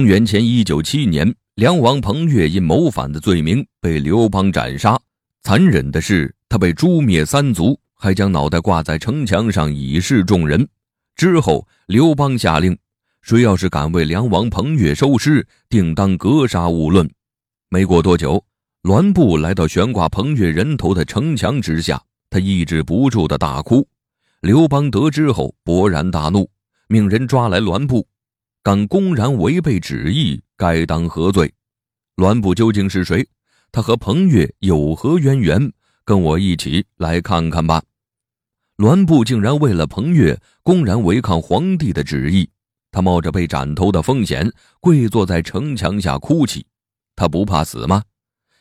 公元前一九七年，梁王彭越因谋反的罪名被刘邦斩杀。残忍的是，他被诛灭三族，还将脑袋挂在城墙上以示众人。之后，刘邦下令，谁要是敢为梁王彭越收尸，定当格杀勿论。没过多久，栾布来到悬挂彭越人头的城墙之下，他抑制不住的大哭。刘邦得知后，勃然大怒，命人抓来栾布。敢公然违背旨意，该当何罪？栾布究竟是谁？他和彭越有何渊源？跟我一起来看看吧。栾布竟然为了彭越，公然违抗皇帝的旨意。他冒着被斩头的风险，跪坐在城墙下哭泣。他不怕死吗？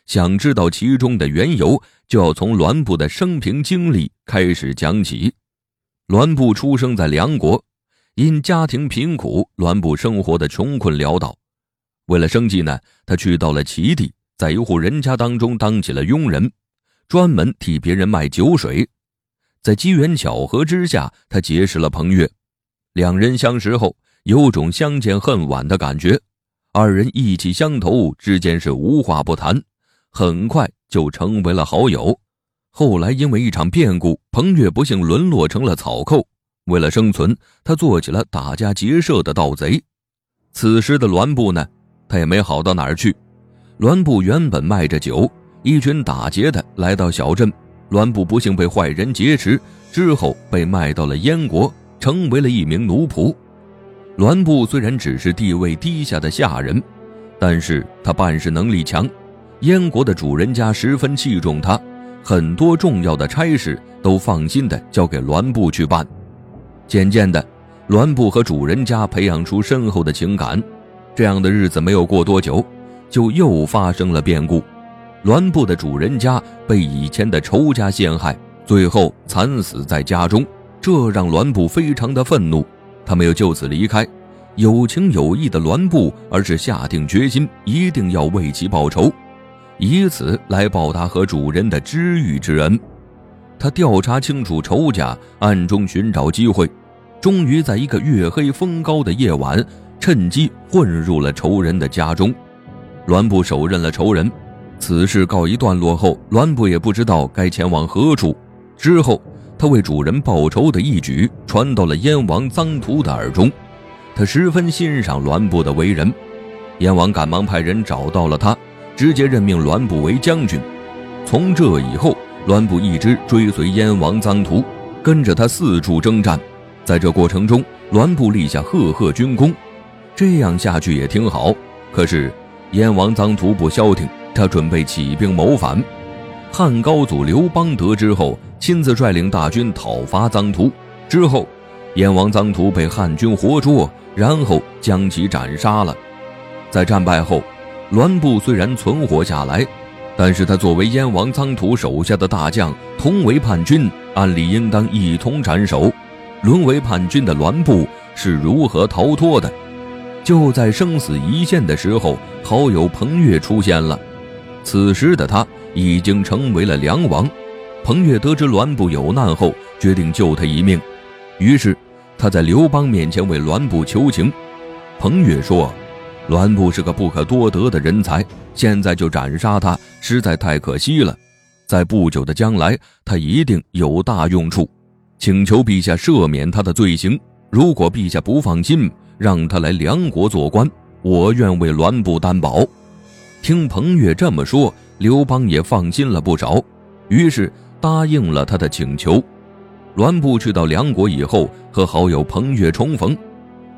想知道其中的缘由，就要从栾布的生平经历开始讲起。栾布出生在梁国。因家庭贫苦，栾布生活的穷困潦倒。为了生计呢，他去到了齐地，在一户人家当中当起了佣人，专门替别人卖酒水。在机缘巧合之下，他结识了彭越，两人相识后，有种相见恨晚的感觉。二人意气相投，之间是无话不谈，很快就成为了好友。后来因为一场变故，彭越不幸沦落成了草寇。为了生存，他做起了打家劫舍的盗贼。此时的栾布呢，他也没好到哪儿去。栾布原本卖着酒，一群打劫的来到小镇，栾布不幸被坏人劫持，之后被卖到了燕国，成为了一名奴仆。栾布虽然只是地位低下的下人，但是他办事能力强，燕国的主人家十分器重他，很多重要的差事都放心的交给栾布去办。渐渐的，栾布和主人家培养出深厚的情感。这样的日子没有过多久，就又发生了变故。栾布的主人家被以前的仇家陷害，最后惨死在家中，这让栾布非常的愤怒。他没有就此离开，有情有义的栾布，而是下定决心一定要为其报仇，以此来报答和主人的知遇之恩。他调查清楚仇家，暗中寻找机会。终于在一个月黑风高的夜晚，趁机混入了仇人的家中。栾布手刃了仇人，此事告一段落后，栾布也不知道该前往何处。之后，他为主人报仇的一举传到了燕王臧荼的耳中，他十分欣赏栾布的为人。燕王赶忙派人找到了他，直接任命栾布为将军。从这以后，栾布一直追随燕王臧荼，跟着他四处征战。在这过程中，栾布立下赫赫军功，这样下去也挺好。可是燕王臧荼不消停，他准备起兵谋反。汉高祖刘邦得知后，亲自率领大军讨伐臧荼。之后，燕王臧荼被汉军活捉，然后将其斩杀了。在战败后，栾布虽然存活下来，但是他作为燕王臧荼手下的大将，同为叛军，按理应当一同斩首。沦为叛军的栾布是如何逃脱的？就在生死一线的时候，好友彭越出现了。此时的他已经成为了梁王。彭越得知栾布有难后，决定救他一命。于是他在刘邦面前为栾布求情。彭越说：“栾布是个不可多得的人才，现在就斩杀他，实在太可惜了。在不久的将来，他一定有大用处。”请求陛下赦免他的罪行。如果陛下不放心，让他来梁国做官，我愿为栾布担保。听彭越这么说，刘邦也放心了不少，于是答应了他的请求。栾布去到梁国以后，和好友彭越重逢。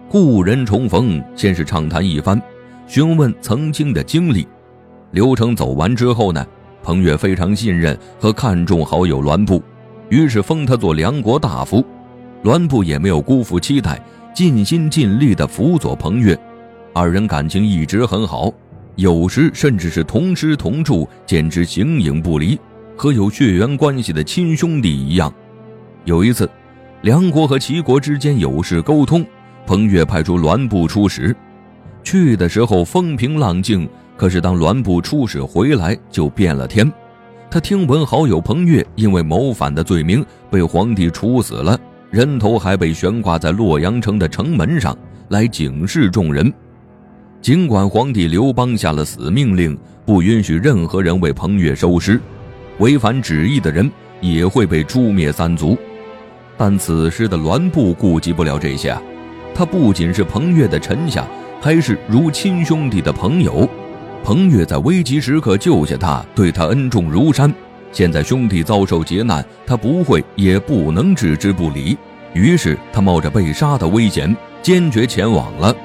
故人重逢，先是畅谈一番，询问曾经的经历。流程走完之后呢，彭越非常信任和看重好友栾布。于是封他做梁国大夫，栾布也没有辜负期待，尽心尽力地辅佐彭越，二人感情一直很好，有时甚至是同吃同住，简直形影不离，和有血缘关系的亲兄弟一样。有一次，梁国和齐国之间有事沟通，彭越派出栾布出使，去的时候风平浪静，可是当栾布出使回来，就变了天。他听闻好友彭越因为谋反的罪名被皇帝处死了，人头还被悬挂在洛阳城的城门上，来警示众人。尽管皇帝刘邦下了死命令，不允许任何人为彭越收尸，违反旨意的人也会被诛灭三族。但此时的栾布顾及不了这些，他不仅是彭越的臣下，还是如亲兄弟的朋友。彭越在危急时刻救下他，对他恩重如山。现在兄弟遭受劫难，他不会也不能置之不理。于是他冒着被杀的危险，坚决前往了。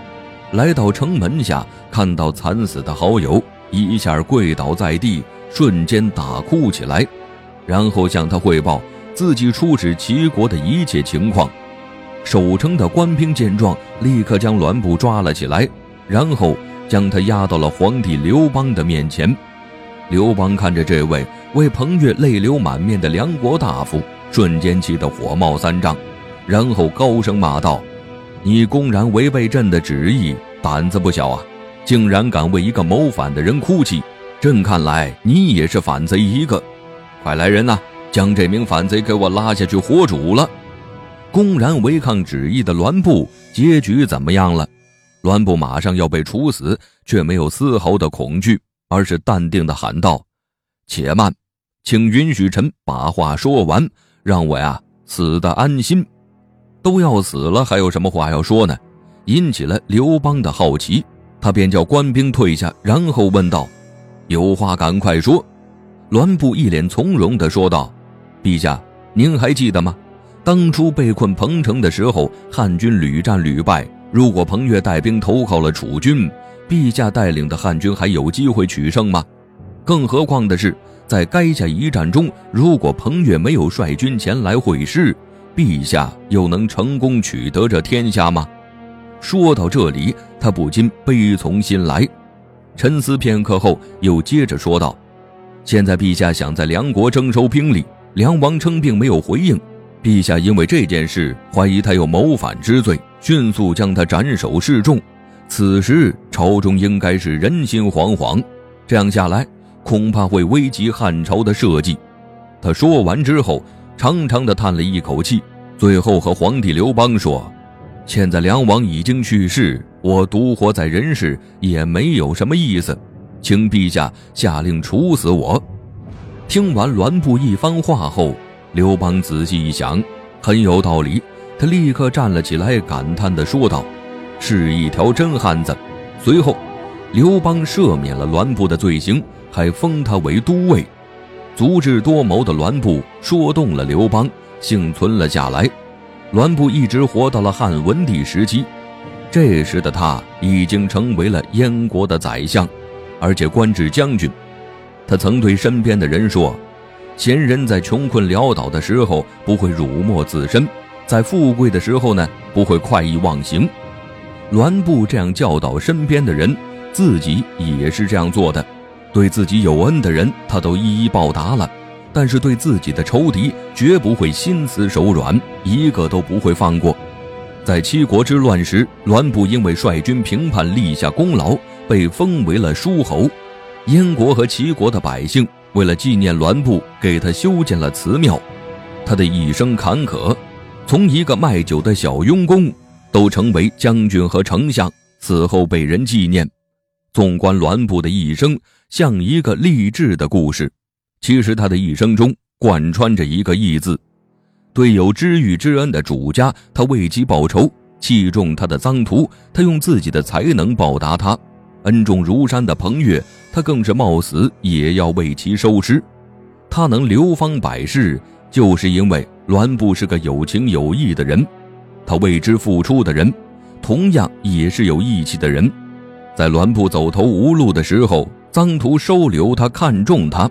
来到城门下，看到惨死的好友，一下跪倒在地，瞬间大哭起来，然后向他汇报自己出使齐国的一切情况。守城的官兵见状，立刻将栾布抓了起来，然后将他押到了皇帝刘邦的面前。刘邦看着这位为彭越泪流满面的梁国大夫，瞬间气得火冒三丈，然后高声骂道：“你公然违背朕的旨意，胆子不小啊！竟然敢为一个谋反的人哭泣，朕看来你也是反贼一个。快来人呐，将这名反贼给我拉下去活煮了！”公然违抗旨意的栾布，结局怎么样了？栾布马上要被处死，却没有丝毫的恐惧。而是淡定地喊道：“且慢，请允许臣把话说完，让我呀死得安心。都要死了，还有什么话要说呢？”引起了刘邦的好奇，他便叫官兵退下，然后问道：“有话赶快说。”栾布一脸从容地说道：“陛下，您还记得吗？当初被困彭城的时候，汉军屡战屡败，如果彭越带兵投靠了楚军。”陛下带领的汉军还有机会取胜吗？更何况的是，在垓下一战中，如果彭越没有率军前来会师，陛下又能成功取得这天下吗？说到这里，他不禁悲从心来。沉思片刻后，又接着说道：“现在陛下想在梁国征收兵力，梁王称并没有回应。陛下因为这件事怀疑他有谋反之罪，迅速将他斩首示众。”此时朝中应该是人心惶惶，这样下来恐怕会危及汉朝的社稷。他说完之后，长长的叹了一口气，最后和皇帝刘邦说：“现在梁王已经去世，我独活在人世也没有什么意思，请陛下下令处死我。”听完栾布一番话后，刘邦仔细一想，很有道理，他立刻站了起来，感叹地说道。是一条真汉子。随后，刘邦赦免了栾布的罪行，还封他为都尉。足智多谋的栾布说动了刘邦，幸存了下来。栾布一直活到了汉文帝时期，这时的他已经成为了燕国的宰相，而且官至将军。他曾对身边的人说：“贤人在穷困潦倒的时候不会辱没自身，在富贵的时候呢，不会快意忘形。”栾布这样教导身边的人，自己也是这样做的。对自己有恩的人，他都一一报答了；但是对自己的仇敌，绝不会心慈手软，一个都不会放过。在七国之乱时，栾布因为率军平叛，立下功劳，被封为了诸侯。燕国和齐国的百姓为了纪念栾布，给他修建了祠庙。他的一生坎坷，从一个卖酒的小佣工。都成为将军和丞相，死后被人纪念。纵观栾布的一生，像一个励志的故事。其实他的一生中贯穿着一个“义”字。对有知遇之恩的主家，他为其报仇；器重他的臧荼，他用自己的才能报答他；恩重如山的彭越，他更是冒死也要为其收尸。他能流芳百世，就是因为栾布是个有情有义的人。他为之付出的人，同样也是有义气的人。在栾布走投无路的时候，臧荼收留他，看中他；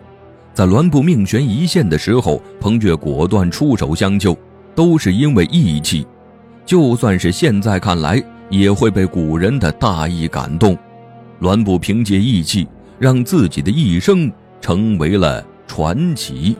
在栾布命悬一线的时候，彭越果断出手相救，都是因为义气。就算是现在看来，也会被古人的大义感动。栾布凭借义气，让自己的一生成为了传奇。